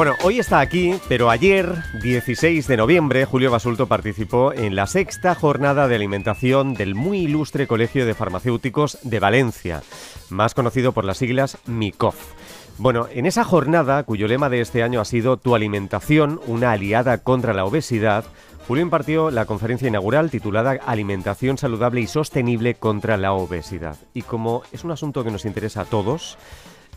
Bueno, hoy está aquí, pero ayer, 16 de noviembre, Julio Basulto participó en la sexta jornada de alimentación del muy ilustre Colegio de Farmacéuticos de Valencia, más conocido por las siglas MICOF. Bueno, en esa jornada, cuyo lema de este año ha sido Tu alimentación, una aliada contra la obesidad, Julio impartió la conferencia inaugural titulada Alimentación saludable y sostenible contra la obesidad. Y como es un asunto que nos interesa a todos,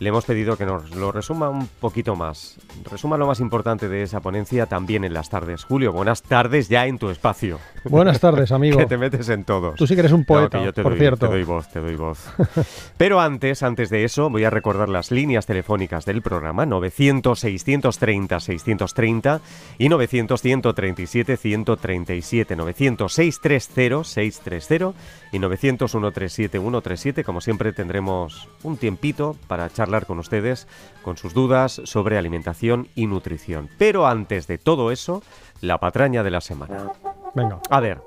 le hemos pedido que nos lo resuma un poquito más. Resuma lo más importante de esa ponencia también en las tardes. Julio, buenas tardes ya en tu espacio. Buenas tardes, amigo. que te metes en todos. Tú sí que eres un poeta, yo te por doy, cierto. Te doy voz, te doy voz. Pero antes, antes de eso, voy a recordar las líneas telefónicas del programa 900-630-630 y 900-137-137. 900-630-630 y 900-137-137. Como siempre, tendremos un tiempito para charlar con ustedes con sus dudas sobre alimentación y nutrición. Pero antes de todo eso, la patraña de la semana. Venga. A ver,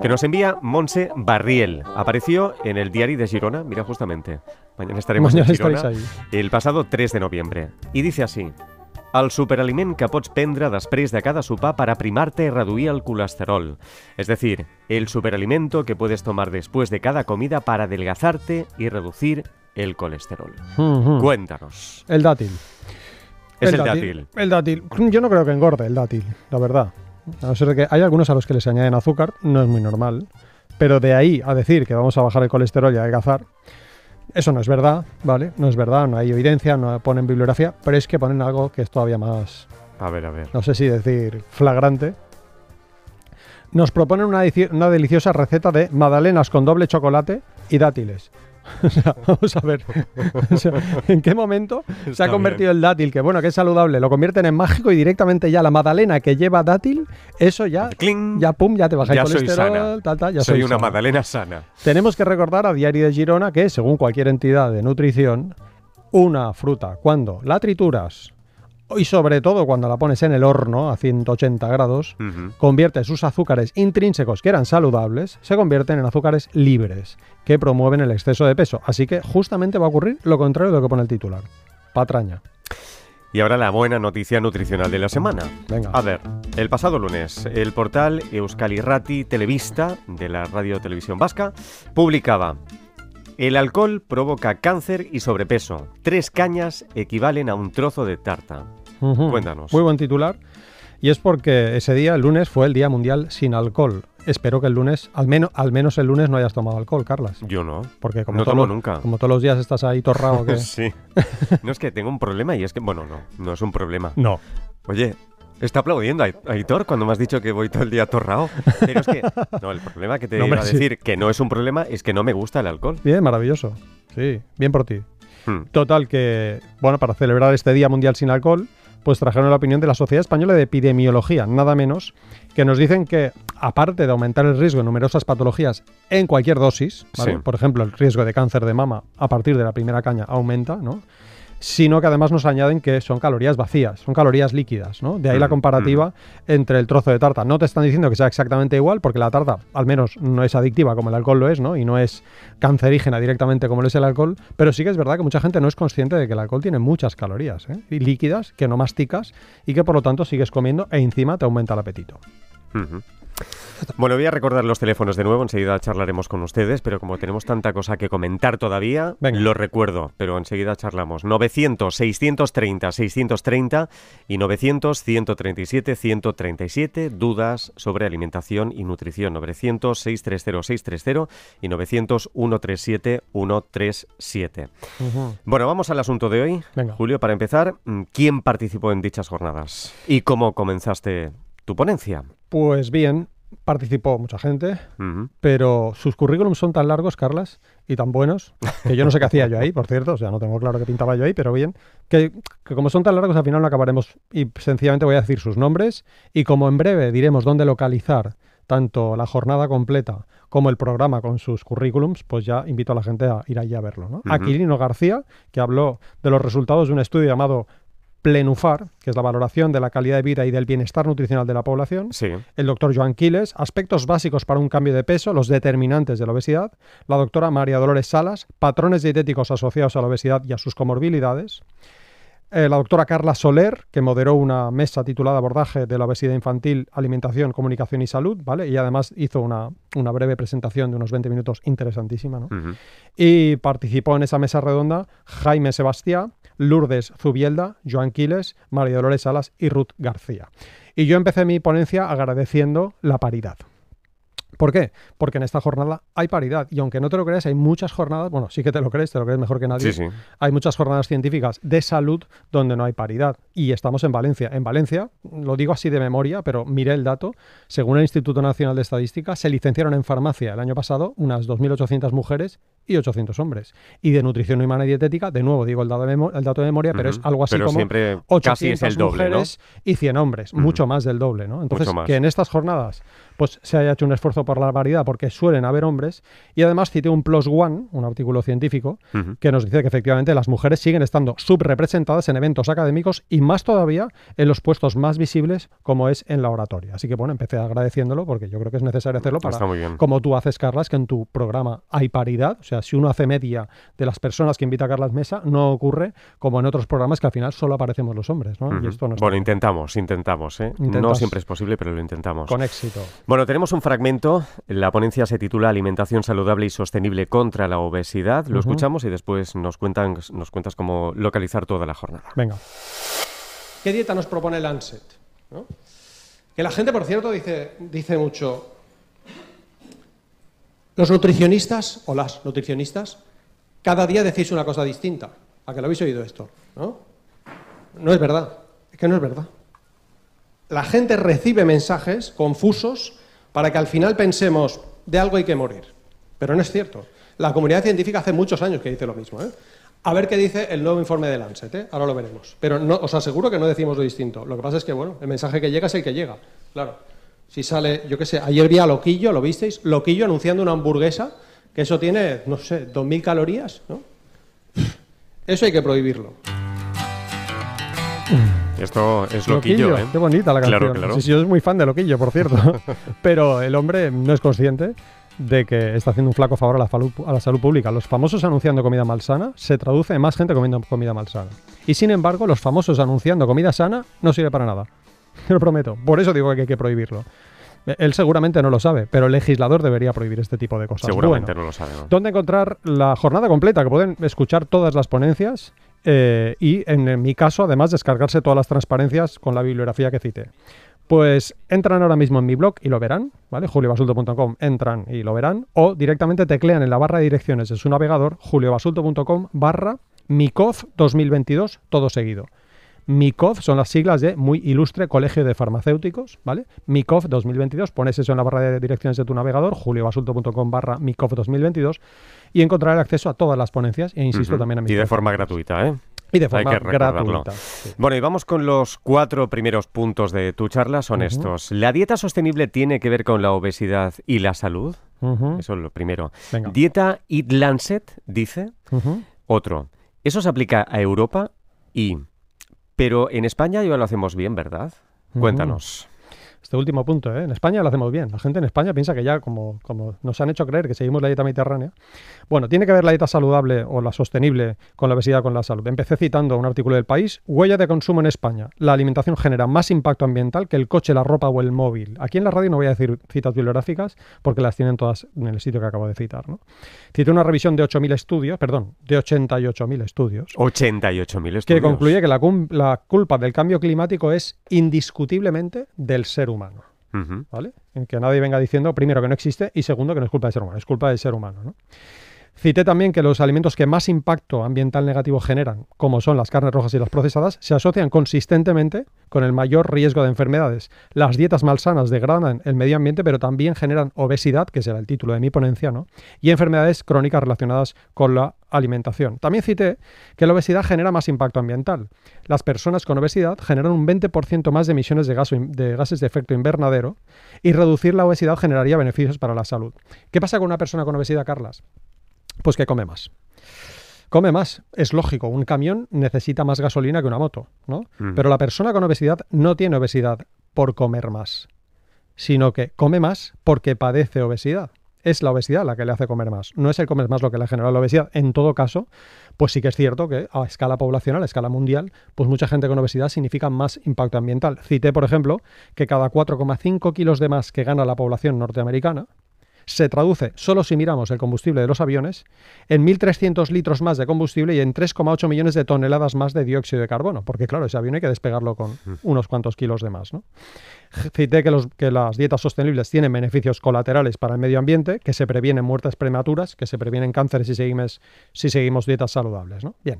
que nos envía Monse Barriel. Apareció en el diario de Girona, mira justamente. Mañana estaremos Mañana en Girona. estaréis El pasado 3 de noviembre. Y dice así. El superaliment que pots prendre després de cada sopar para primarte y reduir el colesterol. Es decir, el superalimento que puedes tomar después de cada comida para adelgazarte y reducir el colesterol. Cuéntanos. El dátil. Es el dátil. El dátil. Yo no creo que engorde el dátil, la verdad. A no ser que hay algunos a los que les añaden azúcar, no es muy normal. Pero de ahí a decir que vamos a bajar el colesterol y a adelgazar, eso no es verdad, ¿vale? No es verdad, no hay evidencia, no ponen bibliografía, pero es que ponen algo que es todavía más, A ver, a ver. no sé si decir flagrante. Nos proponen una, una deliciosa receta de magdalenas con doble chocolate y dátiles. O sea, vamos a ver. O sea, ¿En qué momento se ha convertido el dátil, que bueno, que es saludable, lo convierten en mágico y directamente ya la magdalena que lleva dátil, eso ya, ¡Cling! ya pum, ya te baja Ya el soy colesterol, sana. tal, tal, ya Soy soy una sana. magdalena sana. Tenemos que recordar a Diario de Girona que, según cualquier entidad de nutrición, una fruta, cuando la trituras y sobre todo cuando la pones en el horno a 180 grados, convierte sus azúcares intrínsecos, que eran saludables, se convierten en azúcares libres, que promueven el exceso de peso. Así que justamente va a ocurrir lo contrario de lo que pone el titular. Patraña. Y ahora la buena noticia nutricional de la semana. Venga. A ver, el pasado lunes, el portal Euskal Irrati Televista de la Radio Televisión Vasca publicaba El alcohol provoca cáncer y sobrepeso. Tres cañas equivalen a un trozo de tarta. Cuéntanos. Muy buen titular. Y es porque ese día, el lunes, fue el Día Mundial sin alcohol. Espero que el lunes, al menos, al menos el lunes, no hayas tomado alcohol, Carlas. Yo no. Porque como, No tomo los- nunca. como todos los días estás ahí torrado. Sí. No es que tengo un problema y es que, bueno, no, no es un problema. No. Oye, está aplaudiendo a Aitor cuando me has dicho que voy todo el día atorrado. Pero es que, no, el problema que te No, iba a sí. decir que no es un problema es que no me gusta el alcohol. Bien, maravilloso. Sí, bien por ti. Hmm. Total que, bueno, para celebrar este Día Mundial sin Alcohol, pues trajeron la opinión de la Sociedad Española de Epidemiología, nada menos, que nos dicen que, aparte de aumentar el riesgo de numerosas patologías en cualquier dosis, ¿vale? Sí. por ejemplo, el riesgo de cáncer de mama a partir de la primera caña aumenta, ¿no? Sino que además nos añaden que son calorías vacías, son calorías líquidas, ¿no? De ahí la Mm, comparativa entre el trozo de tarta. No te están diciendo que sea exactamente igual, porque la tarta al menos no es adictiva como el alcohol lo es, ¿no? Y no es cancerígena directamente como lo es el alcohol, pero sí que es verdad que mucha gente no es consciente de que el alcohol tiene muchas calorías, ¿eh? Y líquidas que no masticas y que por lo tanto sigues comiendo e encima te aumenta el apetito. Bueno, voy a recordar los teléfonos de nuevo, enseguida charlaremos con ustedes, pero como tenemos tanta cosa que comentar todavía, Venga. lo recuerdo, pero enseguida charlamos. 900-630-630 y 900-137-137, dudas sobre alimentación y nutrición. 900-630-630 y 900-137-137. Bueno, vamos al asunto de hoy. Venga. Julio, para empezar, ¿quién participó en dichas jornadas? ¿Y cómo comenzaste tu ponencia? Pues bien, participó mucha gente, pero sus currículums son tan largos, Carlas, y tan buenos, que yo no sé qué hacía yo ahí, por cierto, o sea, no tengo claro qué pintaba yo ahí, pero bien, que, que como son tan largos, al final no acabaremos, y sencillamente voy a decir sus nombres, y como en breve diremos dónde localizar tanto la jornada completa como el programa con sus currículums, pues ya invito a la gente a ir allí a verlo. ¿no? Ujú. Aquilino García, que habló de los resultados de un estudio llamado Plenufar, que es la valoración de la calidad de vida y del bienestar nutricional de la población Sí. el doctor Joan Quiles, aspectos básicos para un cambio de peso, los determinantes de la obesidad, la doctora María Dolores Salas, patrones dietéticos asociados a la obesidad y a sus comorbilidades, eh, la doctora Carla Soler, que moderó una mesa titulada Abordaje de la obesidad infantil, alimentación, comunicación y salud, ¿vale? Y además hizo una, una breve presentación de unos 20 minutos interesantísima. Y participó en esa mesa redonda Jaime Sebastián, Lourdes Zubielda, Joan Quiles, María Dolores Salas y Ruth García. Y yo empecé mi ponencia agradeciendo la paridad. ¿Por qué? Porque en esta jornada hay paridad. Y aunque no te lo creas, hay muchas jornadas, bueno, sí que te lo crees, te lo crees mejor que nadie. Sí, sí. Hay muchas jornadas científicas de salud donde no hay paridad. Y estamos en Valencia. En Valencia, lo digo así de memoria, pero miré el dato, según el Instituto Nacional de Estadística, se licenciaron en farmacia el año pasado unas 2.800 mujeres y 800 hombres. Y de nutrición humana y dietética, de nuevo digo el dato de, memo- el dato de memoria, pero es algo así Pero como siempre 800 casi es el doble, ¿no? mujeres y 100 hombres, mucho más del doble, ¿no? Entonces, que en estas jornadas pues se haya hecho un esfuerzo por la paridad porque suelen haber hombres y además cité un plus one, un artículo científico que nos dice que efectivamente las mujeres siguen estando subrepresentadas en eventos académicos y más todavía en los puestos más visibles como es en la oratoria. Así que bueno, empecé agradeciéndolo porque yo creo que es necesario hacerlo para, Está muy bien. como tú haces, Carlas, que en tu programa hay paridad. O sea, si uno hace media de las personas que invita a Carlas Mesa, no ocurre como en otros programas que al final solo aparecemos los hombres, ¿no? Y Ujú. esto no está Bueno, intentamos, intentamos, ¿eh? No siempre es posible, pero lo intentamos. con éxito. Bueno, tenemos un fragmento. La ponencia se titula Alimentación saludable y sostenible contra la obesidad. Lo escuchamos y después nos, cuentan, nos cuentas cómo localizar toda la jornada. Venga. ¿Qué dieta nos propone Lancet? ¿no? Que la gente, por cierto, dice, dice mucho, los nutricionistas o las nutricionistas, cada día decís una cosa distinta. ¿A que lo habéis oído esto? ¿No? No es verdad. Es que no es verdad. La gente recibe mensajes confusos para que al final pensemos, de algo hay que morir. Pero no es cierto. La comunidad científica hace muchos años que dice lo mismo. ¿eh? A ver qué dice el nuevo informe de Lancet. ¿eh? Ahora lo veremos. Pero no, os aseguro que no decimos lo distinto. Lo que pasa es que, bueno, el mensaje que llega es el que llega. Claro. Si sale, yo qué sé, ayer vi Loquillo, ¿lo visteis? Loquillo anunciando una hamburguesa, que eso tiene, no sé, 2.000 calorías, ¿no? Eso hay que prohibirlo. Esto es loquillo, ¿eh? Qué bonita la canción. Claro, claro. Sí, sí, yo soy muy fan de Loquillo, por cierto. Pero el hombre no es consciente de que está haciendo un flaco favor a la, a la salud pública. Los famosos anunciando comida malsana se traduce en más gente comiendo comida malsana. Y sin embargo, los famosos anunciando comida sana no sirve para nada. Te lo prometo. Por eso digo que hay que prohibirlo. Él seguramente no lo sabe, pero el legislador debería prohibir este tipo de cosas. Seguramente Bueno, no lo sabe. ¿no? ¿Dónde encontrar la jornada completa? Que pueden escuchar todas las ponencias eh, y, en, mi caso, además, descargarse todas las transparencias con la bibliografía que cité. Pues entran ahora mismo en mi blog y lo verán, ¿vale? juliobasulto.com, entran y lo verán, o directamente teclean en la barra de direcciones de su navegador juliobasulto.com barra MICOF 2022, todo seguido. MICOF son las siglas de Muy Ilustre Colegio de Farmacéuticos, ¿vale? MICOF 2022, pones eso en la barra de direcciones de tu navegador, juliobasulto.com barra MICOF 2022, y encontrar el acceso a todas las ponencias, e insisto también a mi Y de forma gratuita, ¿eh? Y de Hay forma que recordarlo. gratuita. sí. Bueno, y vamos con los cuatro primeros puntos de tu charla. Son estos. ¿La dieta sostenible tiene que ver con la obesidad y la salud? Eso es lo primero. Venga. Dieta Eat Lancet dice. Otro. Eso se aplica a Europa y... Pero en España ya lo hacemos bien, ¿verdad? Cuéntanos. Este último punto, ¿eh? en España lo hacemos bien. La gente en España piensa que ya, como, como nos han hecho creer que seguimos la dieta mediterránea, bueno, tiene que ver la dieta saludable o la sostenible con la obesidad, con la salud. Empecé citando un artículo del país, huella de consumo en España. La alimentación genera más impacto ambiental que el coche, la ropa o el móvil. Aquí en la radio no voy a decir citas bibliográficas porque las tienen todas en el sitio que acabo de citar. ¿no? Cité una revisión de 8.000 estudios, perdón, de 88.000 estudios. 88.000 estudios. que concluye que la culpa del cambio climático es indiscutiblemente del ser humano. Ujú. ¿vale? En que nadie venga diciendo, primero, que no existe y segundo, que no es culpa del ser humano, es culpa del ser humano. ¿no? Cité también que los alimentos que más impacto ambiental negativo generan, como son las carnes rojas y las procesadas, se asocian consistentemente con el mayor riesgo de enfermedades. Las dietas malsanas degradan el medio ambiente, pero también generan obesidad, que será el título de mi ponencia, ¿no? y enfermedades crónicas relacionadas con la alimentación. También cité que la obesidad genera más impacto ambiental. Las personas con obesidad generan un 20% más de emisiones de, de gases de efecto invernadero y reducir la obesidad generaría beneficios para la salud. ¿Qué pasa con una persona con obesidad, Carlas? Pues que come más. Come más, es lógico, un camión necesita más gasolina que una moto, ¿no? Mm. Pero la persona con obesidad no tiene obesidad por comer más, sino que come más porque padece obesidad. es la obesidad la que le hace comer más. No es el comer más lo que le ha generado la obesidad. En todo caso, pues sí que es cierto que a escala poblacional, a escala mundial, pues mucha gente con obesidad significa más impacto ambiental. Cité, por ejemplo, que cada 4,5 kilos de más que gana la población norteamericana, se traduce, solo si miramos el combustible de los aviones, en 1.300 litros más de combustible y en 3,8 millones de toneladas más de dióxido de carbono, porque claro, ese avión hay que despegarlo con Mm. unos cuantos kilos de más. ¿no? Cité que, los, que las dietas sostenibles tienen beneficios colaterales para el medio ambiente, que se previenen muertes prematuras, que se previenen cánceres si seguimos, si seguimos dietas saludables. ¿no? Bien.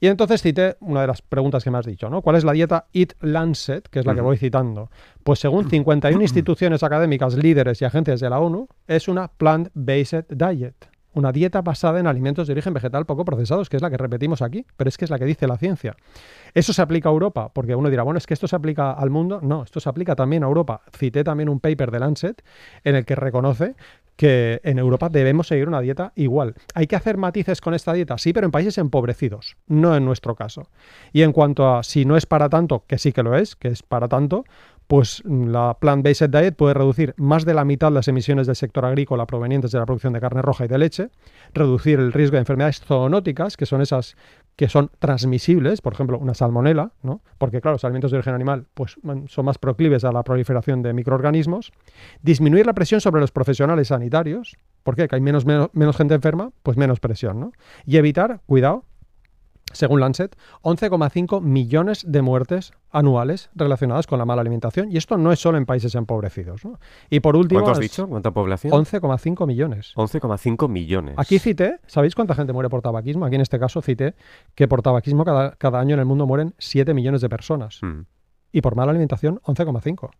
Y entonces cité una de las preguntas que me has dicho, ¿no? ¿Cuál es la dieta Eat Lancet, que es la que voy citando? Pues según 51 instituciones académicas, líderes y agencias de la ONU, es una plant-based diet. Una dieta basada en alimentos de origen vegetal poco procesados, que es la que repetimos aquí, pero es que es la que dice la ciencia. ¿Eso se aplica a Europa? Porque uno dirá, bueno, es que esto se aplica al mundo. No, esto se aplica también a Europa. Cité también un paper de Lancet en el que reconoce que en Europa debemos seguir una dieta igual. ¿Hay que hacer matices con esta dieta? Sí, pero en países empobrecidos, no en nuestro caso. Y en cuanto a si no es para tanto, que sí que lo es, que es para tanto, pues la plant-based diet puede reducir más de la mitad las emisiones del sector agrícola provenientes de la producción de carne roja y de leche, reducir el riesgo de enfermedades zoonóticas, que son esas que son transmisibles, por ejemplo, una salmonela, ¿no? Porque claro, los alimentos de origen animal pues, son más proclives a la proliferación de microorganismos, disminuir la presión sobre los profesionales sanitarios, porque hay menos, menos, menos gente enferma, pues menos presión, ¿no? Y evitar, cuidado, según Lancet, 11,5 millones de muertes anuales relacionadas con la mala alimentación. Y esto no es solo en países empobrecidos. ¿no? Y por último, ¿Cuánto has dicho? ¿Cuánta población? 11,5 millones. 11,5 millones. Aquí cité, ¿sabéis cuánta gente muere por tabaquismo? Aquí en este caso cité que por tabaquismo cada, cada año en el mundo mueren 7 millones de personas. Mm. Y por mala alimentación, 11,5.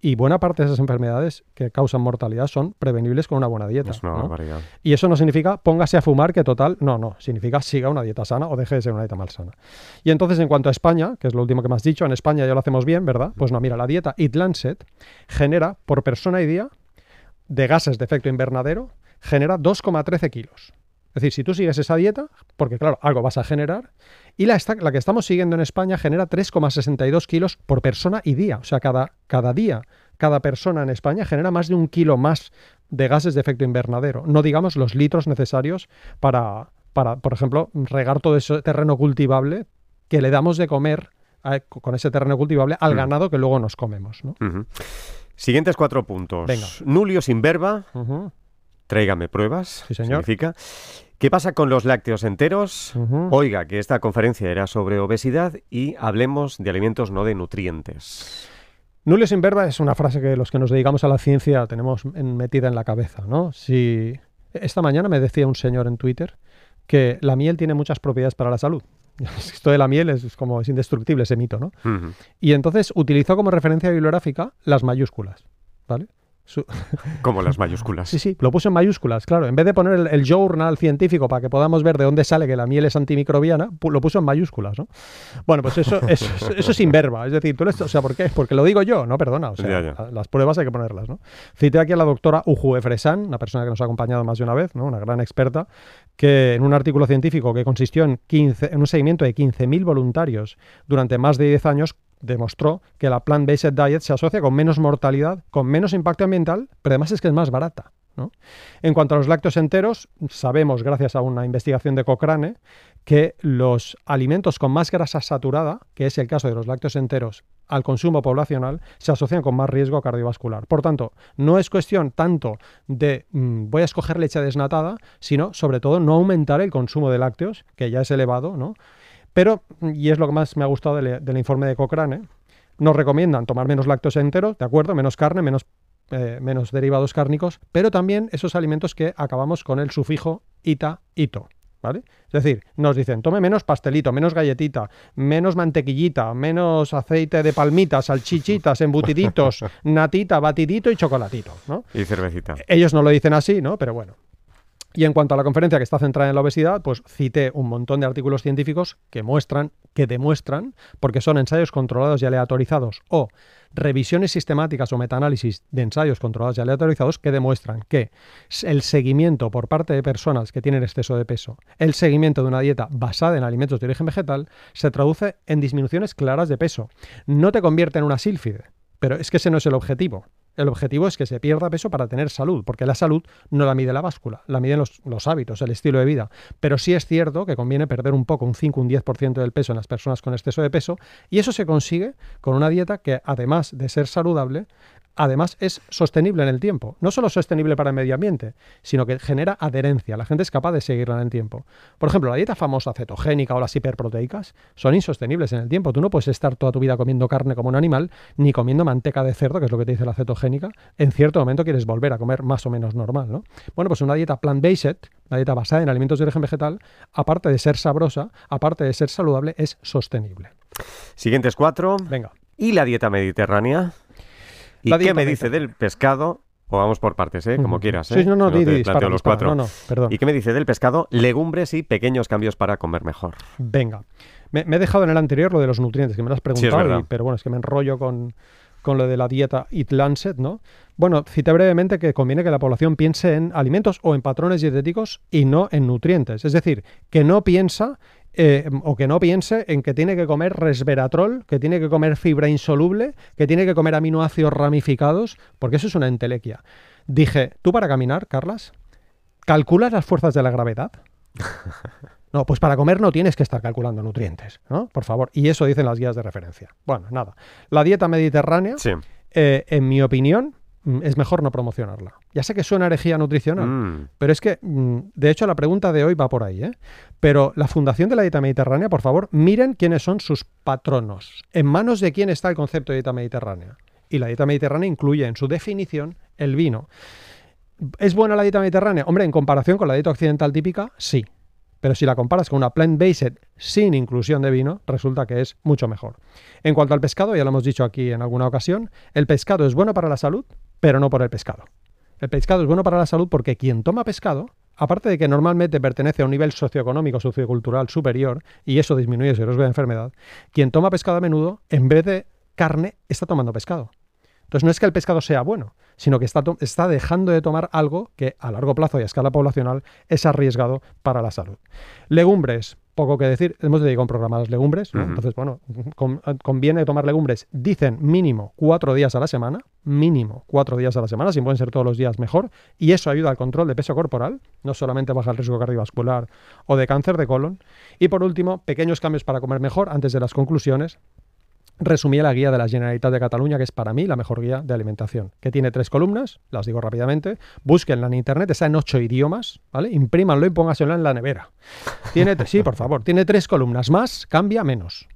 Y buena parte de esas enfermedades que causan mortalidad son prevenibles con una buena dieta. Es una ¿no? barbaridad. Y eso no significa póngase a fumar, que total, no, no, significa siga una dieta sana o deje de ser una dieta malsana. Y entonces, en cuanto a España, que es lo último que me has dicho, en España ya lo hacemos bien, ¿verdad? Pues no, mira, la dieta Eat Lancet genera por persona y día de gases de efecto invernadero, genera 2,13 kilos. Es decir, si tú sigues esa dieta, porque claro, algo vas a generar, y la, esta- la que estamos siguiendo en España genera 3,62 kilos por persona y día. O sea, cada, cada día, cada persona en España genera más de un kilo más de gases de efecto invernadero. No digamos los litros necesarios para, para por ejemplo, regar todo ese terreno cultivable que le damos de comer a- con ese terreno cultivable al Mm. ganado que luego nos comemos. Siguientes cuatro puntos. Venga. Nulio sin verba, tráigame pruebas. Sí, señor. Significa. ¿Qué pasa con los lácteos enteros? Oiga, que esta conferencia era sobre obesidad y hablemos de alimentos no de nutrientes. Nulio sin verba es una frase que los que nos dedicamos a la ciencia tenemos en- metida en la cabeza, ¿no? Si esta mañana me decía un señor en Twitter que la miel tiene muchas propiedades para la salud. Esto de la miel es como es indestructible ese mito, ¿no? Y entonces utilizó como referencia bibliográfica las mayúsculas, ¿vale? Su- Como las mayúsculas. Sí, sí, lo puso en mayúsculas, claro. En vez de poner el, el journal científico para que podamos ver de dónde sale que la miel es antimicrobiana, lo puso en mayúsculas, ¿no? Bueno, pues eso, eso, eso es inverba. Es decir, tú le- o sea, ¿por qué? Porque lo digo yo, no, perdona. O sea, Ya, ya. la- las pruebas hay que ponerlas, ¿no? Cité aquí a la doctora Uju Efresan, una persona que nos ha acompañado más de una vez, ¿no? Una gran experta, que en un artículo científico que consistió en, 15, en un seguimiento de 15.000 voluntarios durante más de 10 años, demostró que la plant-based diet se asocia con menos mortalidad, con menos impacto ambiental, pero además es que es más barata. En cuanto a los lácteos enteros, sabemos, gracias a una investigación de Cochrane, que los alimentos con más grasa saturada, que es el caso de los lácteos enteros, al consumo poblacional, se asocian con más riesgo cardiovascular. Por tanto, no es cuestión tanto de mm, voy a escoger leche desnatada, sino sobre todo no aumentar el consumo de lácteos, que ya es elevado, ¿no? Pero, y es lo que más me ha gustado del, del informe de Cochrane, nos recomiendan tomar menos lácteos enteros, ¿de acuerdo? Menos carne, menos, eh, menos derivados cárnicos, pero también esos alimentos que acabamos con el sufijo ita, ito. ¿Vale? Es decir, nos dicen, tome menos pastelito, menos galletita, menos mantequillita, menos aceite de palmita, salchichitas, embutiditos, natita, batidito y chocolatito, ¿no? Y cervecita. Ellos no lo dicen así, ¿no? Pero bueno. Y en cuanto a la conferencia que está centrada en la obesidad, pues cité un montón de artículos científicos que muestran, que demuestran, porque son ensayos controlados y aleatorizados o revisiones sistemáticas o metaanálisis de ensayos controlados y aleatorizados que demuestran que el seguimiento por parte de personas que tienen exceso de peso, el seguimiento de una dieta basada en alimentos de origen vegetal, se traduce en disminuciones claras de peso. No te convierte en una sílfide, pero es que ese no es el objetivo. El objetivo es que se pierda peso para tener salud, porque la salud no la mide la báscula, la miden los, hábitos, el estilo de vida. Pero sí es cierto que conviene perder un poco, un 5, un 10% del peso en las personas con exceso de peso, y eso se consigue con una dieta que, además de ser saludable, además es sostenible en el tiempo. No solo sostenible para el medio ambiente, sino que genera adherencia. La gente es capaz de seguirla en el tiempo. Por ejemplo, la dieta famosa cetogénica o las hiperproteicas son insostenibles en el tiempo. Tú no puedes estar toda tu vida comiendo carne como un animal, ni comiendo manteca de cerdo, que es lo que te dice la cetogénica. En cierto momento quieres volver a comer más o menos normal, ¿no? Bueno, pues una dieta plant-based, una dieta basada en alimentos de origen vegetal, aparte de ser sabrosa, aparte de ser saludable, es sostenible. Siguientes cuatro. Venga. ¿Y la dieta mediterránea? ¿Y qué me dice del pescado? O vamos por partes, ¿eh? Como quieras, ¿eh? Sí, no, no, di, di, dispara, los dispara. cuatro. No, no, perdón. ¿Y qué me dice del pescado? Legumbres y pequeños cambios para comer mejor. Venga. Me, me he dejado en el anterior lo de los nutrientes, que me lo has preguntado, y- pero bueno, es que me enrollo con, con lo de la dieta Eat Lancet, ¿no? Bueno, cité brevemente que conviene que la población piense en alimentos o en patrones dietéticos y no en nutrientes. Es decir, que no piensa eh, o que no piense en que tiene que comer resveratrol, que tiene que comer fibra insoluble, que tiene que comer aminoácidos ramificados, porque eso es una entelequia. Dije, ¿tú para caminar, Carlas? ¿Calculas las fuerzas de la gravedad? No, pues para comer no tienes que estar calculando nutrientes, ¿no? Por favor. Y eso dicen las guías de referencia. Bueno, nada. La dieta mediterránea, Sí. eh, en mi opinión, es mejor no promocionarla. Ya sé que suena herejía nutricional, Mm. pero es que, mm, de hecho, la pregunta de hoy va por ahí, ¿eh? Pero la Fundación de la Dieta Mediterránea, por favor, miren quiénes son sus patronos. ¿En manos de quién está el concepto de dieta mediterránea? Y la dieta mediterránea incluye en su definición el vino. ¿Es buena la dieta mediterránea? Hombre, en comparación con la dieta occidental típica, sí. Pero si la comparas con una plant-based sin inclusión de vino, resulta que es mucho mejor. En cuanto al pescado, ya lo hemos dicho aquí en alguna ocasión, el pescado es bueno para la salud, pero no por el pescado. El pescado es bueno para la salud porque quien toma pescado, aparte de que normalmente pertenece a un nivel socioeconómico, sociocultural superior, y eso disminuye su riesgo de enfermedad, quien toma pescado a menudo, en vez de carne, está tomando pescado. Entonces no es que el pescado sea bueno, sino que está, está dejando de tomar algo que a largo plazo y a escala poblacional es arriesgado para la salud. Legumbres, poco que decir, hemos dedicado un programa a las legumbres, entonces bueno, con- conviene tomar legumbres, dicen mínimo cuatro días a la semana, mínimo cuatro días a la semana, si pueden ser todos los días mejor, y eso ayuda al control de peso corporal, no solamente baja el riesgo cardiovascular o de cáncer de colon. Y por último, pequeños cambios para comer mejor antes de las conclusiones, resumí la guía de la Generalitat de Cataluña, que es para mí la mejor guía de alimentación, que tiene tres columnas, las digo rápidamente, búsquenla en internet, está en ocho idiomas, ¿vale? Imprímanlo y póngaselo en la nevera. Tiene, sí, por favor, tiene tres columnas, más, cambia, menos.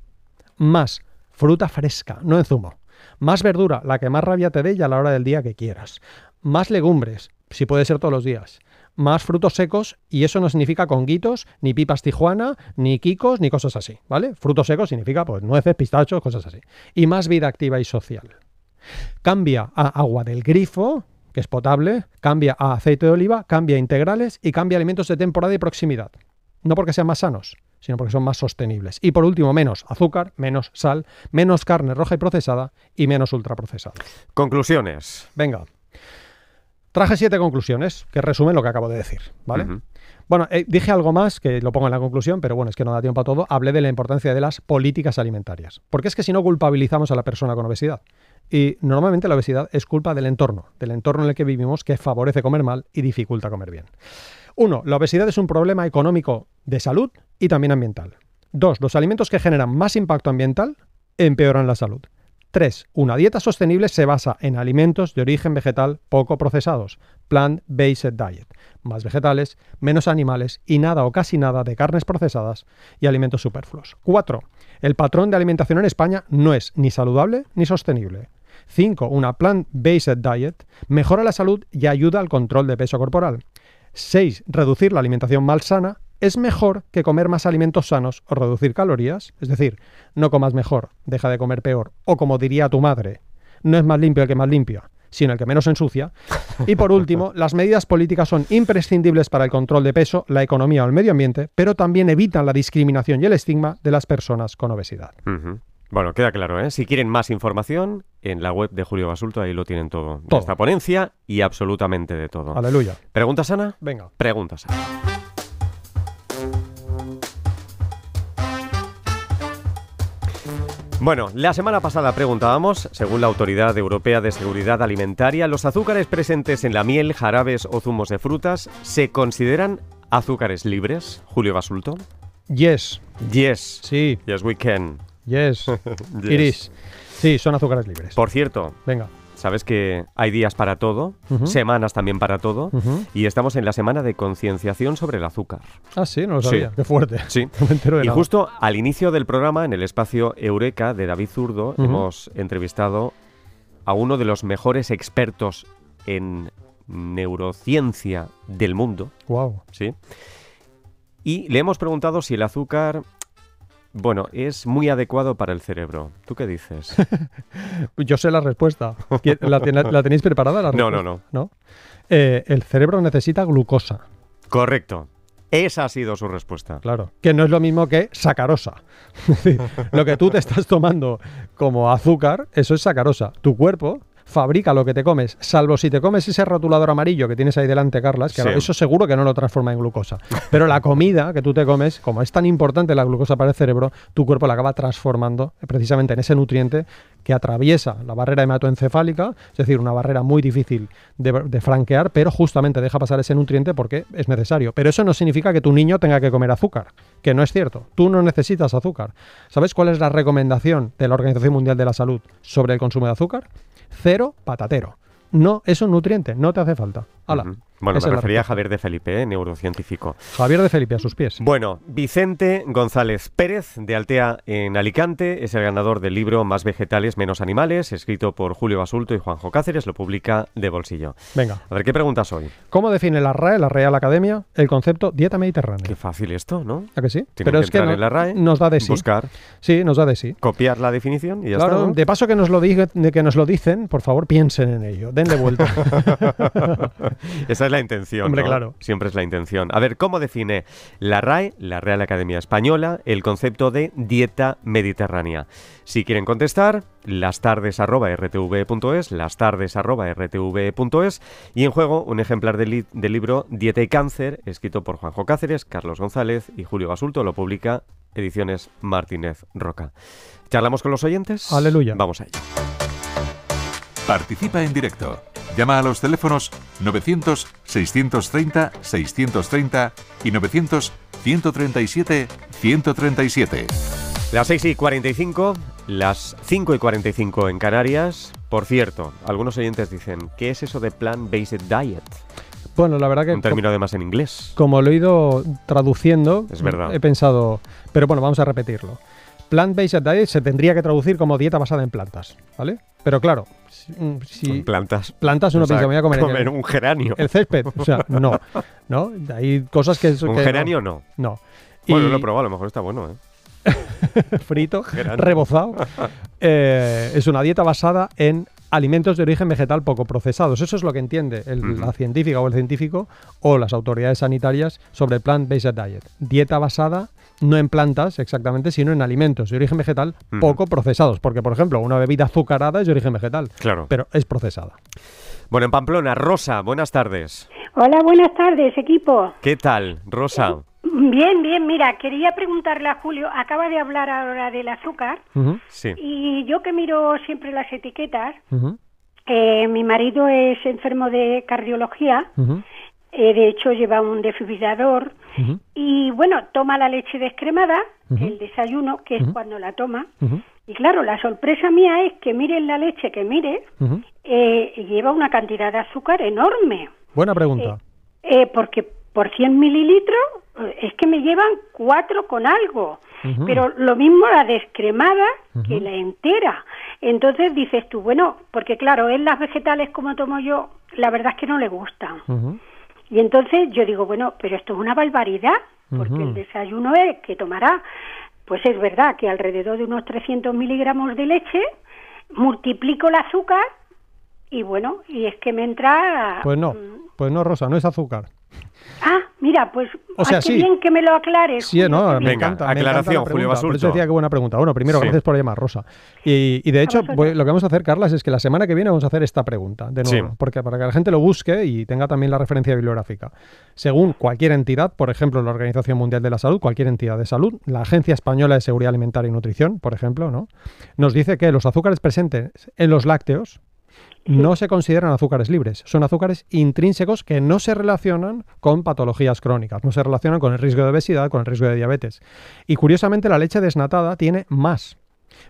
Más, fruta fresca, no en zumo. Más verdura, la que más rabia te dé y a la hora del día que quieras. Más legumbres, si puede ser todos los días. Más frutos secos, y eso no significa conguitos, ni pipas tijuana, ni kikos, ni cosas así, ¿vale? Frutos secos significa pues nueces, pistachos, cosas así. Y más vida activa y social. Cambia a agua del grifo, que es potable, cambia a aceite de oliva, cambia a integrales y cambia a alimentos de temporada y proximidad. No porque sean más sanos, sino porque son más sostenibles. Y por último, menos azúcar, menos sal, menos carne roja y procesada y menos ultraprocesados. Conclusiones. Venga. Traje siete conclusiones que resumen lo que acabo de decir, ¿vale? Bueno, eh, dije algo más que lo pongo en la conclusión, pero bueno, es que no da tiempo a todo. Hablé de la importancia de las políticas alimentarias. Porque es que si no culpabilizamos a la persona con obesidad. Y normalmente la obesidad es culpa del entorno, del entorno en el que vivimos que favorece comer mal y dificulta comer bien. Uno, la obesidad es un problema económico de salud y también ambiental. Dos, los alimentos que generan más impacto ambiental empeoran la salud. 3. Una dieta sostenible se basa en alimentos de origen vegetal poco procesados, plant-based diet, más vegetales, menos animales y nada o casi nada de carnes procesadas y alimentos superfluos. 4. El patrón de alimentación en España no es ni saludable ni sostenible. 5. Una plant-based diet mejora la salud y ayuda al control de peso corporal. 6. Reducir la alimentación malsana es mejor que comer más alimentos sanos o reducir calorías. Es decir, no comas mejor, deja de comer peor. O como diría tu madre, no es más limpio el que más limpia, sino el que menos ensucia. Y por último, las medidas políticas son imprescindibles para el control de peso, la economía o el medio ambiente, pero también evitan la discriminación y el estigma de las personas con obesidad. Bueno, queda claro, ¿eh? Si quieren más información, en la web de Julio Basulto ahí lo tienen todo. De Todo. esta ponencia y absolutamente de todo. Aleluya. ¿Preguntas, Ana? Venga. Preguntas. Ana. Bueno, la semana pasada preguntábamos, según la Autoridad Europea de Seguridad Alimentaria, ¿los azúcares presentes en la miel, jarabes o zumos de frutas se consideran azúcares libres? Julio Basulto. Yes. Yes. Sí. Yes, we can. Yes. Yes. Iris. Sí, son azúcares libres. Por cierto, Venga. Sabes que hay días para todo, semanas también para todo, y estamos en la semana de concienciación sobre el azúcar. Ah, sí, no lo Sí. sabía. Qué fuerte. Sí. No me entero de Y nada. justo al inicio del programa, en el espacio Eureka de David Zurdo, hemos entrevistado a uno de los mejores expertos en neurociencia del mundo, Wow. ¿sí? Y le hemos preguntado si el azúcar, bueno, es muy adecuado para el cerebro. ¿Tú qué dices? Yo sé la respuesta. ¿Qui- ¿La, tenéis preparada? La No, respuesta? no, ¿No? Eh, el cerebro necesita glucosa, Correcto. Esa ha sido su respuesta. claro. Que no es lo mismo que sacarosa. Lo que tú te estás tomando como azúcar, eso es sacarosa. Tu cuerpo fabrica lo que te comes, salvo si te comes ese rotulador amarillo que tienes ahí delante, Carlas, que Sí. eso seguro que no lo transforma en glucosa. Pero la comida que tú te comes, como es tan importante la glucosa para el cerebro, tu cuerpo la acaba transformando precisamente en ese nutriente que atraviesa la barrera hematoencefálica, es decir, una barrera muy difícil de, de franquear, pero justamente deja pasar ese nutriente porque es necesario. Pero eso no significa que tu niño tenga que comer azúcar, que no es cierto. Tú no necesitas azúcar. ¿Sabes cuál es la recomendación de la Organización Mundial de la Salud sobre el consumo de azúcar? Cero patatero. No, es un nutriente, no te hace falta. Hala. Ujú. Bueno, Esa me refería a. Javier de Felipe, ¿eh? neurocientífico. Javier de Felipe a sus pies. Bueno, Vicente González Pérez, de Altea en Alicante, es el ganador del libro Más vegetales, menos animales, escrito por Julio Basulto y Juanjo Cáceres, lo publica de bolsillo. Venga, A ver, ¿qué preguntas hoy? ¿cómo define la RAE, la Real Academia, el concepto dieta mediterránea? Qué fácil esto, ¿no? ¿A que sí? Tienen Pero que es que no- en la RAE, nos da de sí. Buscar, Sí, nos da de sí. copiar la definición y ya Claro, está. ¿no? de paso que nos lo diga- que nos lo dicen, por favor piensen en ello, denle vuelta. Esa es la intención. Hombre, ¿no? claro. Siempre es la intención. A ver, ¿cómo define la RAE, la Real Academia Española, el concepto de dieta mediterránea? Si quieren contestar, lastardes.rtv.es, lastardes.rtv.es y en juego un ejemplar del, li- del libro Dieta y Cáncer, escrito por Juanjo Cáceres, Carlos González y Julio Basulto, lo publica Ediciones Martínez Roca. ¿Charlamos con los oyentes? Aleluya. Vamos a ello. Participa en directo. Llama a los teléfonos 900-630-630 y 900-137-137. Las 6 y 45, las 5 y 45 en Canarias. Por cierto, algunos oyentes dicen, ¿qué es eso de plant-based diet? bueno, la verdad que Un término además en inglés. como lo he ido traduciendo, Es verdad. he pensado, pero bueno, vamos a repetirlo. Plant-based diet se tendría que traducir como dieta basada en plantas, ¿vale? Pero claro, si, mm, si plantas. plantas uno O sea, piensa, me voy a comer, el- un geranio. el césped, o sea, no, ¿no? Hay cosas que... un que geranio no. No. Bueno, Y- lo he probado, a lo mejor está bueno, ¿eh? frito, Geranio. rebozado. Eh, es una dieta basada en alimentos de origen vegetal poco procesados. Eso es lo que entiende el- la científica o el científico o las autoridades sanitarias sobre el plant-based diet. Dieta basada no en plantas exactamente, sino en alimentos de origen vegetal poco procesados. Porque, por ejemplo, una bebida azucarada es de origen vegetal, Claro. pero es procesada. Bueno, en Pamplona, Rosa, buenas tardes. Hola, buenas tardes, equipo. ¿Qué tal, Rosa? Bien, bien, mira, quería preguntarle a Julio, acaba de hablar ahora del azúcar, Sí. y yo que miro siempre las etiquetas, eh, mi marido es enfermo de cardiología, eh, de hecho lleva un desfibrilador, ujú, y bueno, toma la leche descremada, el desayuno, que es cuando la toma, y claro, la sorpresa mía es que miren la leche que mire, eh, lleva una cantidad de azúcar enorme. Buena pregunta. Eh, porque por 100 mililitros eh, es que me llevan cuatro con algo. Pero lo mismo la descremada que la entera. Entonces dices tú, bueno, porque claro, en las vegetales como tomo yo, la verdad es que no le gustan. Y entonces yo digo, bueno, pero esto es una barbaridad, porque el desayuno es que tomará, pues es verdad que alrededor de unos 300 miligramos de leche, multiplico el azúcar y bueno, y es que me entra... Pues no, mm, pues no, Rosa, no es azúcar. Ah, Mira, pues O sea, qué sí. bien que me lo aclares. Sí, Julio, no, bien. Venga, encanta, me aclaración, Julio. Por Basulto. eso decía que buena pregunta. Bueno, primero, Sí. gracias por llamar, Rosa. Y, y de hecho, voy- lo que vamos a hacer, Carlas, es que la semana que viene vamos a hacer esta pregunta, de nuevo, Sí. porque para que la gente lo busque y tenga también la referencia bibliográfica. Según cualquier entidad, por ejemplo, la Organización Mundial de la Salud, cualquier entidad de salud, la Agencia Española de Seguridad Alimentaria y Nutrición, por ejemplo, ¿no? nos dice que los azúcares presentes en los lácteos no se consideran azúcares libres, son azúcares intrínsecos que no se relacionan con patologías crónicas, no se relacionan con el riesgo de obesidad, con el riesgo de diabetes. Y curiosamente la leche desnatada tiene más.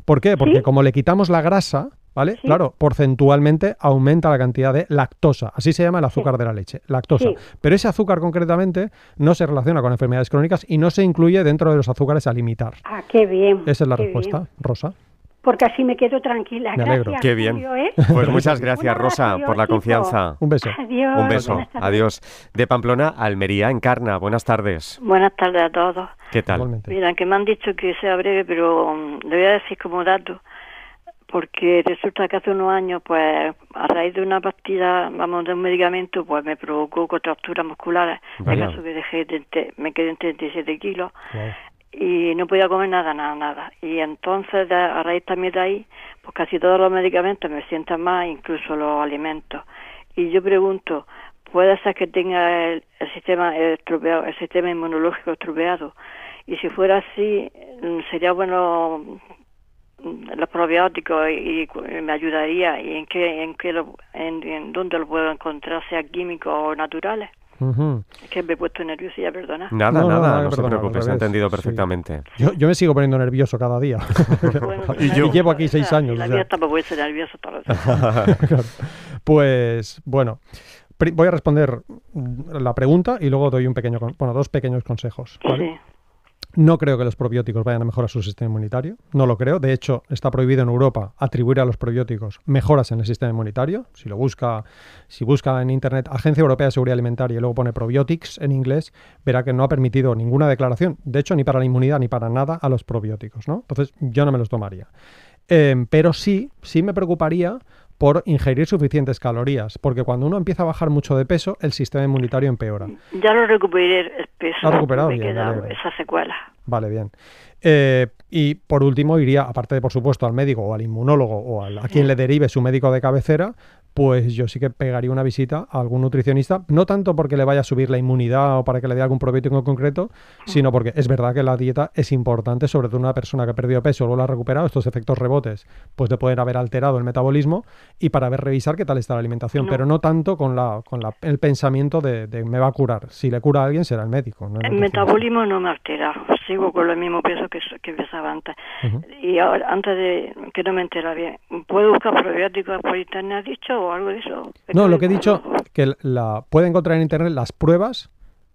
¿Por qué? Porque ¿Sí? como le quitamos la grasa, ¿vale? Sí. Claro, porcentualmente aumenta la cantidad de lactosa, así se llama el azúcar de la leche, lactosa. Pero ese azúcar concretamente no se relaciona con enfermedades crónicas y no se incluye dentro de los azúcares a limitar. Ah, qué bien. Esa es la respuesta, bien. Rosa. Porque así me quedo tranquila. Me alegro. Gracias, Qué bien. Julio, ¿eh? Pues muchas gracias, Rosa, por la confianza. Un beso. Adiós. Un beso. buenas tardes. Adiós. De Pamplona, Almería, Encarna. Buenas tardes. Buenas tardes a todos. ¿Qué tal? Igualmente. Mira, que me han dicho que sea breve, pero mm, le voy a decir como dato, porque resulta que hace unos años, pues, a raíz de una pastilla, vamos, de un medicamento, pues me provocó contracturas musculares. En caso que dejé de te- me quedé en 37 kilos Guau. Y no podía comer nada, nada, nada. Y entonces, a raíz también de ahí, pues casi todos los medicamentos me sientan más, incluso los alimentos. Y yo pregunto, ¿puede ser que tenga el, el sistema estropeado, el sistema inmunológico estropeado? Y si fuera así, mm, sería bueno mm, los probióticos y, y me ayudaría. ¿Y en qué, en qué lo, en, en dónde lo puedo encontrar, sea químicos o naturales? Es que me he puesto nerviosa, perdona. Nada, No, no, nada, nada, no, se perdona, al preocupe, se ha entendido Sí. perfectamente. Yo, yo me sigo poniendo nervioso cada día. Bueno, Y la yo. Llevo aquí seis años, La o sea. vida tampoco puede ser nerviosa todos los días. Claro. Pues bueno, voy a responder la pregunta y luego doy un pequeño, con- bueno, dos pequeños consejos. ¿vale? Sí. No creo que los probióticos vayan a mejorar su sistema inmunitario. No lo creo. De hecho, está prohibido en Europa atribuir a los probióticos mejoras en el sistema inmunitario. Si lo busca, si busca en internet Agencia Europea de Seguridad Alimentaria y luego pone probiotics en inglés, verá que no ha permitido ninguna declaración, de hecho, ni para la inmunidad ni para nada a los probióticos, ¿no? Entonces, yo no me los tomaría. Eh, pero sí, sí me preocuparía por ingerir suficientes calorías, porque cuando uno empieza a bajar mucho de peso, el sistema inmunitario empeora. Ya lo recuperé el peso. Recuperado me bien, queda esa secuela. Vale, bien. Eh, y por último, iría, aparte de por supuesto al médico o al inmunólogo o al- a quien le derive su médico de cabecera, pues yo sí que pegaría una visita a algún nutricionista, no tanto porque le vaya a subir la inmunidad o para que le dé algún probiótico en concreto, sino porque es verdad que la dieta es importante, sobre todo una persona que ha perdido peso o luego lo ha recuperado, estos efectos rebotes, pues de poder haber alterado el metabolismo y para ver revisar qué tal está la alimentación, No. pero no tanto con la con la- el pensamiento de, de me va a curar. Si le cura a alguien será el médico. no el metabolismo no me ha alterado. Sigo con el mismo peso que, que pesaba antes. Ujú. Y ahora, antes de que no me entera bien, ¿puedo buscar probióticos por internet, has dicho, o algo de eso? No, lo que he dicho, que la, puede encontrar en internet las pruebas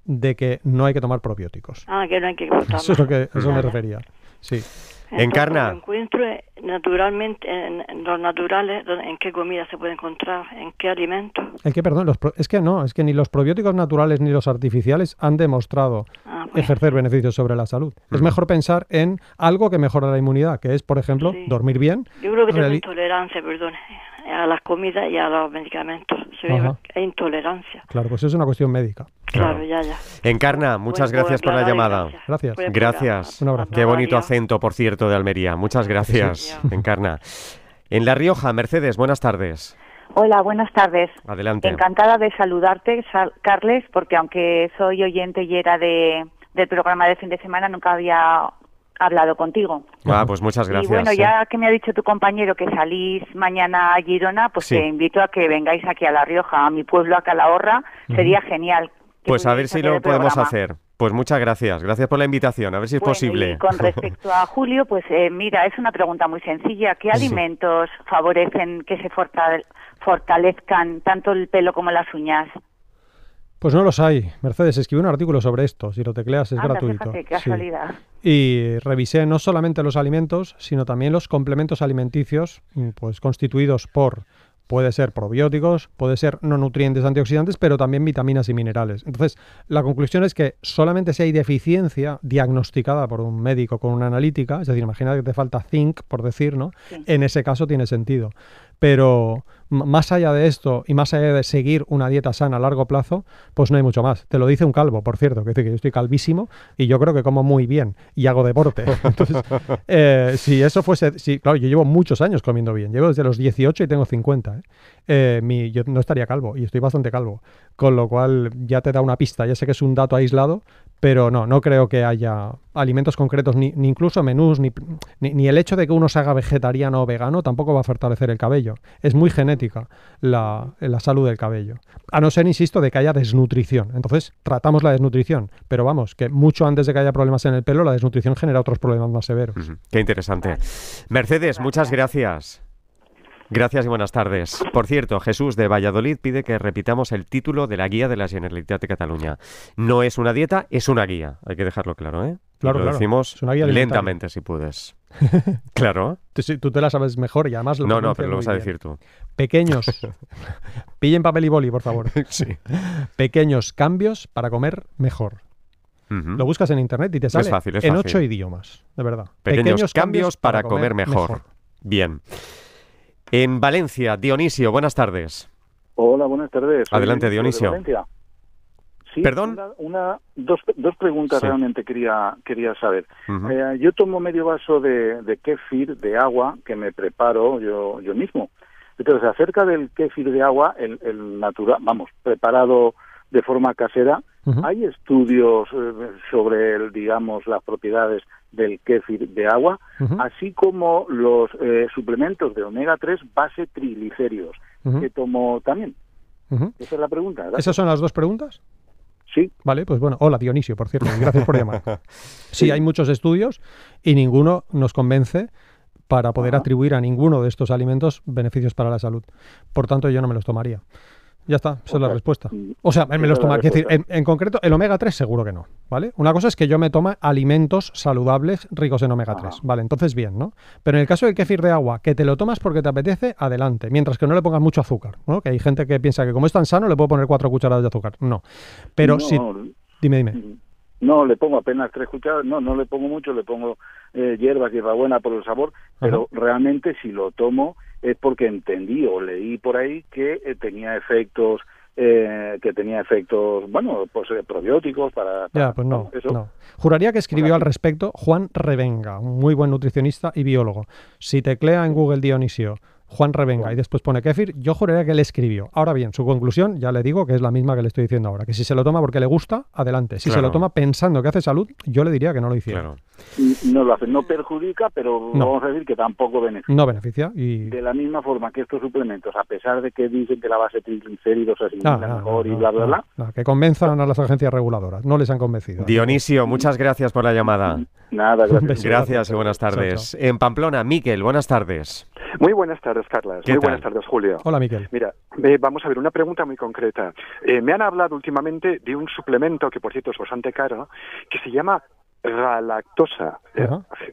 de que no hay que tomar probióticos. Ah, que no hay que botar Eso es lo que eso me refería. Sí. Encarna. Lo encuentro naturalmente en, en los naturales, en qué comida se puede encontrar, en qué alimentos. El que, perdón, los pro- es que no, es que ni los probióticos naturales ni los artificiales han demostrado Ah, pues, ejercer beneficios sobre la salud. Es mejor pensar en algo que mejora la inmunidad, que es, por ejemplo, Sí. dormir bien. Yo creo que tengo intolerancia, perdón, a las comidas y a los medicamentos. Se ve Ajá. hay intolerancia. Claro, pues es una cuestión médica. Claro, ya, ya. Encarna, muchas Bueno, gracias por la llamada. Gracias. Explicar. Gracias. Un abrazo. Qué bonito acento, por cierto, de Almería. Muchas gracias, Encarna. En La Rioja, Mercedes, buenas tardes. Hola, buenas tardes. Adelante. Encantada de saludarte, Sal- Carles, porque aunque soy oyente y era de, del programa de fin de semana, nunca había hablado contigo. Ah, pues muchas gracias. y bueno, ¿eh? ya que me ha dicho tu compañero que salís mañana a Girona, pues Sí. te invito a que vengáis aquí a La Rioja, a mi pueblo, a Calahorra. Sería genial. Pues a ver si lo podemos programa. hacer. Pues muchas gracias. Gracias por la invitación. A ver si es Bueno, posible. Y con respecto a Julio, pues eh, mira, es una pregunta muy sencilla. ¿Qué Sí. alimentos favorecen que se fortale- fortalezcan tanto el pelo como las uñas? Pues no los hay. Mercedes escribió un artículo sobre esto. Si lo tecleas es Anda, gratuito. fíjate, qué Sí. casualidad. Y revisé no solamente los alimentos, sino también los complementos alimenticios, mm, pues constituidos por, puede ser probióticos, puede ser no nutrientes antioxidantes, pero también vitaminas y minerales. Entonces, la conclusión es que solamente si hay deficiencia diagnosticada por un médico con una analítica, es decir, imagina que te falta zinc, por decir, ¿no? Sí. En ese caso tiene sentido. Pero más allá de esto y más allá de seguir una dieta sana a largo plazo, pues no hay mucho más. Te lo dice un calvo, por cierto, que dice que yo estoy calvísimo y yo creo que como muy bien y hago deporte. Entonces, eh, si eso fuese, si, claro, yo llevo muchos años comiendo bien, llevo desde los 18 y tengo 50. ¿eh? Eh, mi- yo no estaría calvo y estoy bastante calvo, con lo cual ya te da una pista. Ya sé que es un dato aislado, pero no, no creo que haya alimentos concretos, ni, ni incluso menús, ni, ni, ni el hecho de que uno se haga vegetariano o vegano tampoco va a fortalecer el cabello. Es muy genética la, la salud del cabello. A no ser, insisto, de que haya desnutrición. Entonces, tratamos la desnutrición. Pero vamos, que mucho antes de que haya problemas en el pelo, la desnutrición genera otros problemas más severos. Qué interesante. Mercedes, muchas gracias. Gracias y buenas tardes. Por cierto, Jesús de Valladolid pide que repitamos el título de la guía de la Generalitat de Cataluña. No es una dieta, es una guía. Hay que dejarlo claro, ¿eh? Claro, lo claro. decimos Es una guía alimentaria. lentamente, si puedes. claro. Tú, te la sabes mejor y además lo No, no, pero lo vas a bien. decir tú. Pequeños. Pillen papel y boli, por favor. Sí. Pequeños cambios para comer mejor. Lo buscas en internet y te sale fácil, es en fácil. ocho idiomas, de verdad. Pequeños, cambios para, comer, mejor. Bien. En Valencia, Dionisio, buenas tardes. Hola, buenas tardes. Soy Adelante, de Dionisio. Sí, ¿Perdón? Una, una- dos, dos preguntas Sí. realmente quería, quería saber. Eh, yo tomo medio vaso de, de kéfir, de agua, que me preparo yo, yo mismo. Entonces, acerca del kéfir de agua, el, el natural, vamos, preparado de forma casera. ¿hay estudios eh, sobre, el, digamos, las propiedades del kéfir de agua? Así como los eh, suplementos de omega 3 base triglicéridos, ujú, que tomo también. Esa es la pregunta. ¿verdad? ¿Esas son las dos preguntas? Sí, Vale, pues bueno, hola Dionisio, por cierto, gracias por llamar. Sí, hay muchos estudios y ninguno nos convence para poder Ajá. atribuir a ninguno de estos alimentos beneficios para la salud. Por tanto, yo no me los tomaría. Ya está, esa es la respuesta. mm, O sea, me los. Quiero decir, en, en concreto, el omega 3 seguro que no, ¿vale? Una cosa es que yo me tome alimentos saludables ricos en omega 3, Ajá. ¿vale? Entonces bien, ¿no? Pero en el caso del kéfir de agua, que te lo tomas porque te apetece, adelante. Mientras que no le pongas mucho azúcar, ¿no? Que hay gente que piensa que como es tan sano le puedo poner cuatro cucharadas de azúcar. No. Pero no, si... Dime, dime. No, le pongo apenas tres cucharadas, no, no le pongo mucho, le pongo eh, hierbas y buena por el sabor, pero realmente si lo tomo es porque entendí o leí por ahí que eh, tenía efectos, eh, que tenía efectos, bueno, pues eh, probióticos para... para- Ya, pues no, eso. no. Juraría que escribió al respecto Juan Revenga, un muy buen nutricionista y biólogo. Si teclea en Google Dionisio Juan Revenga y después pone kéfir, yo juraría que él escribió. Ahora bien, su conclusión ya le digo que es la misma que le estoy diciendo ahora, que si se lo toma porque le gusta, adelante. Si se lo toma pensando que hace salud, yo le diría que no lo hiciera. Claro. No lo hace, no perjudica, pero No. vamos a decir que tampoco beneficia. No beneficia y... De la misma forma que estos suplementos, a pesar de que dicen que la base triglicéridos No, no, mejor no, y bla, bla, no, bla, no, que convenzan a las agencias reguladoras, no les han convencido. Dionisio, muchas gracias por la llamada. nada, gracias. Gracias y buenas Chao, tardes. En Pamplona, Miquel, buenas tardes. Muy buenas tardes, Carlas. ¿Qué Muy tal? buenas tardes, Julio. Hola, Miquel. Mira, eh, vamos a ver una pregunta muy concreta. Eh, me han hablado últimamente de un suplemento que, por cierto, es bastante caro, que se llama galactosa, eh,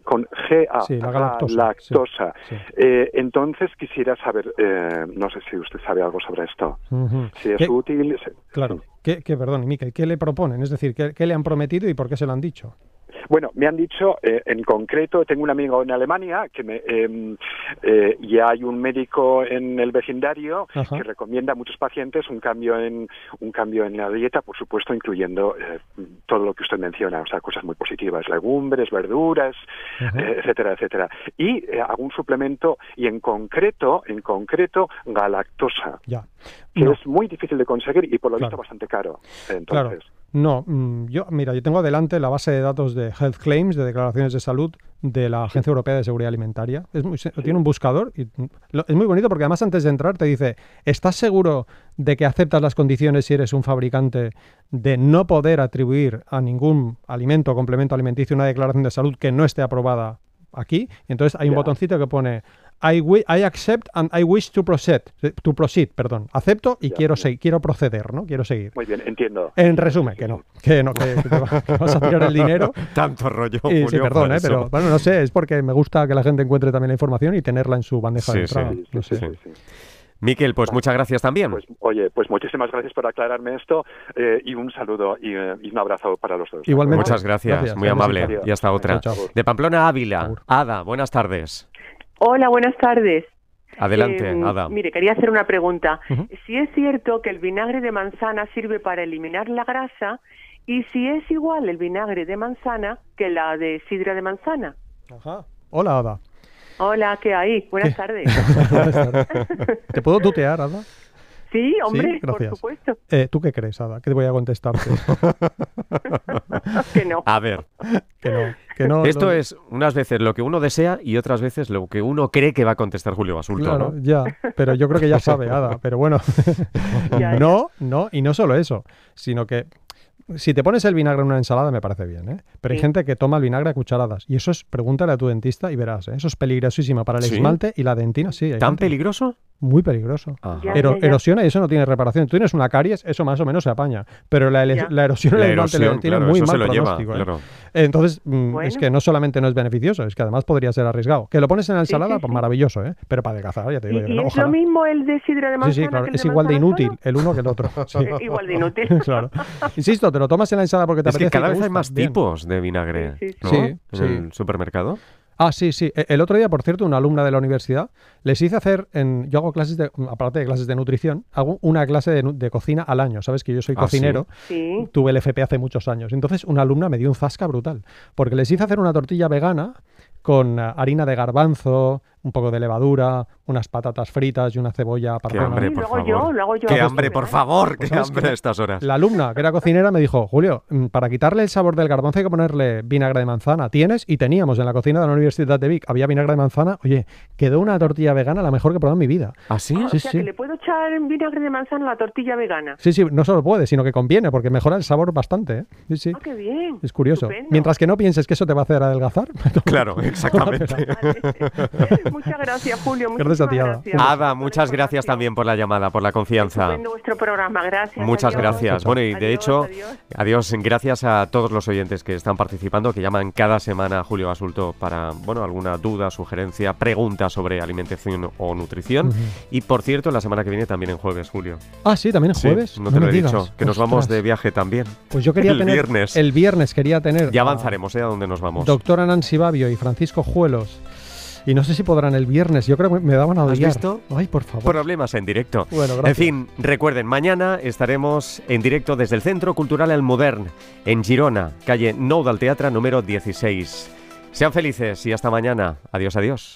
con G-A, Sí, la galactosa, galactosa. sí. Eh, entonces quisiera saber, eh, no sé si usted sabe algo sobre esto, Ujú. si es ¿Qué- útil. Claro. ¿Qué, qué, perdón, Miquel, ¿qué le proponen? Es decir, ¿qué, qué le han prometido y por qué se lo han dicho? Bueno, me han dicho, eh, en concreto, tengo un amigo en Alemania que me, eh, eh, y hay un médico en el vecindario Ajá. que recomienda a muchos pacientes un cambio en un cambio en la dieta, por supuesto, incluyendo eh, todo lo que usted menciona, o sea, cosas muy positivas, legumbres, verduras, eh, etcétera, etcétera. Y eh, algún suplemento y en concreto, en concreto, galactosa, Ya. que No. es muy difícil de conseguir y por lo Claro. visto bastante caro. Entonces, Claro. No, mm, yo, mira, yo tengo adelante la base de datos de Health Claims, de declaraciones de salud de la Agencia Europea de Seguridad Alimentaria. Es muy, Tiene un buscador y lo- es muy bonito porque además antes de entrar te dice, ¿estás seguro de que aceptas las condiciones si eres un fabricante de no poder atribuir a ningún alimento o complemento alimenticio una declaración de salud que no esté aprobada aquí? Y entonces hay un botoncito que pone I, wi- I accept and I wish to proceed, to proceed, perdón. Acepto y Ya, quiero seguir, quiero proceder, ¿no? Quiero seguir. muy bien, entiendo. En resumen, que no, que no, que, que te va- que vas a tirar el dinero. Tanto rollo, Y, sí, Julio, perdón, por ¿eh? pero bueno, no sé, es porque me gusta que la gente encuentre también la información y tenerla en su bandeja Sí, de entrada. sí, no sé. sí. Miquel, pues muchas gracias también. Pues, oye, pues muchísimas gracias por aclararme esto eh, y un saludo y, eh, y un abrazo para los dos. Igualmente. Muchas gracias, Gracias, muy gracias, amable. Gracias. Y hasta otra. Chao, chao. De Pamplona a Ávila. Ada, buenas tardes. Hola, buenas tardes. Adelante, Eh, Ada. Mire, quería hacer una pregunta. Si es cierto que el vinagre de manzana sirve para eliminar la grasa y si es igual el vinagre de manzana que la de sidra de manzana. Ajá. Hola, Ada. Hola, ¿qué hay? Buenas ¿Qué? tardes. Buenas tardes. ¿Te puedo tutear, Ada? Sí, hombre, por gracias. supuesto. Eh, ¿Tú qué crees, Ada? ¿Qué te voy a contestarte? Que no. A ver, que no. Que no esto lo- es unas veces lo que uno desea y otras veces lo que uno cree que va a contestar Julio Basulto, Claro, ¿no? ya, pero yo creo que ya sabe, Ada. Pero bueno, no, no, y no solo eso, sino que si te pones el vinagre en una ensalada me parece bien, ¿eh? Pero hay Sí. gente que toma el vinagre a cucharadas y eso es, pregúntale a tu dentista y verás, ¿eh? Eso es peligrosísimo para el ¿Sí? esmalte y la dentina, sí. ¿Tan gente- peligroso? Muy peligroso. Ajá. Ya, Ero- ya, ya. Erosiona y eso no tiene reparación. Tú tienes una caries, eso más o menos se apaña. Pero la, la erosión en La el esmalte y la erosión, dentina claro, muy eso mal se lo lleva, pronóstico, ¿eh? claro. Entonces, mm, es que no solamente no es beneficioso, es que además podría ser arriesgado. Que lo pones en la ensalada, sí, pues maravilloso, ¿eh? Pero para adelgazar, ya te ¿Y, digo yo, y no, es ojalá. lo mismo el de sidra de Sí, manzana sí, claro, que el es de igual de inútil solo? el uno que el otro. Sí. Igual de inútil. claro. Insisto, te lo tomas en la ensalada porque te Es que apetece y cada vez hay más Bien. tipos de vinagre, Sí, sí, ¿no? sí. En Sí, el supermercado. Ah, sí, sí. E- El otro día, por cierto, una alumna de la universidad les hice hacer, en, yo hago clases de, aparte de clases de nutrición, hago una clase de, cocina al año. Sabes que yo soy Ah, ¿sí? cocinero, Sí. tuve el FP hace muchos años. Entonces, una alumna me dio un zasca brutal, porque les hice hacer una tortilla vegana con ah, harina de garbanzo, un poco de levadura, unas patatas fritas y una cebolla Qué apartada. hambre, por favor. yo, yo. Qué hambre, por ¿verdad? favor, qué ¿Sabes hambre qué? a estas horas. La alumna, que era cocinera, me dijo, Julio, mm, para quitarle el sabor del garbanzo hay que ponerle vinagre de manzana. ¿Tienes? Y teníamos en la cocina de la Universidad de Vic, había vinagre de manzana. Oye, quedó una tortilla vegana la mejor que he probado en mi vida. ¿Ah, sí? Ah, Sí, o sea, sí. que le puedo echar vinagre de manzana a la tortilla vegana. Sí, sí, no solo puede, sino que conviene, porque mejora el sabor bastante. ¿eh? Sí, sí. Ah, qué bien. Es curioso. Estupendo. Mientras que no pienses que eso te va a hacer adelgazar. Claro, exactamente. Muchas gracias, Julio. Gracias a ti, muchísimas Ada. gracias. Ada, muchas gracias también por la llamada, por la confianza. Estupendo vuestro programa, gracias. Muchas adiós. gracias. Bueno, y de Adiós, hecho, adiós. adiós, gracias a todos los oyentes que están participando, que llaman cada semana a Julio Basulto para, bueno, alguna duda, sugerencia, pregunta sobre alimentación o nutrición. Y por cierto, la semana que viene también en jueves, Julio. Ah, sí, también el Sí, jueves. no te lo he digas. dicho, que nos vamos de viaje también. Pues yo quería el tener. viernes. El viernes quería tener. Ya avanzaremos, ¿eh? A dónde nos vamos. Doctora Nancy Babio y Francisco Juelos. Y no sé si podrán el viernes. Yo creo que me daban a ¿Has odiar. visto? Ay, por favor. Problemas en directo. Bueno, En gracias. fin, recuerden, mañana estaremos en directo desde el Centro Cultural El Modern, en Girona, calle Nou del Teatre número 16. Sean felices y hasta mañana. Adiós, adiós.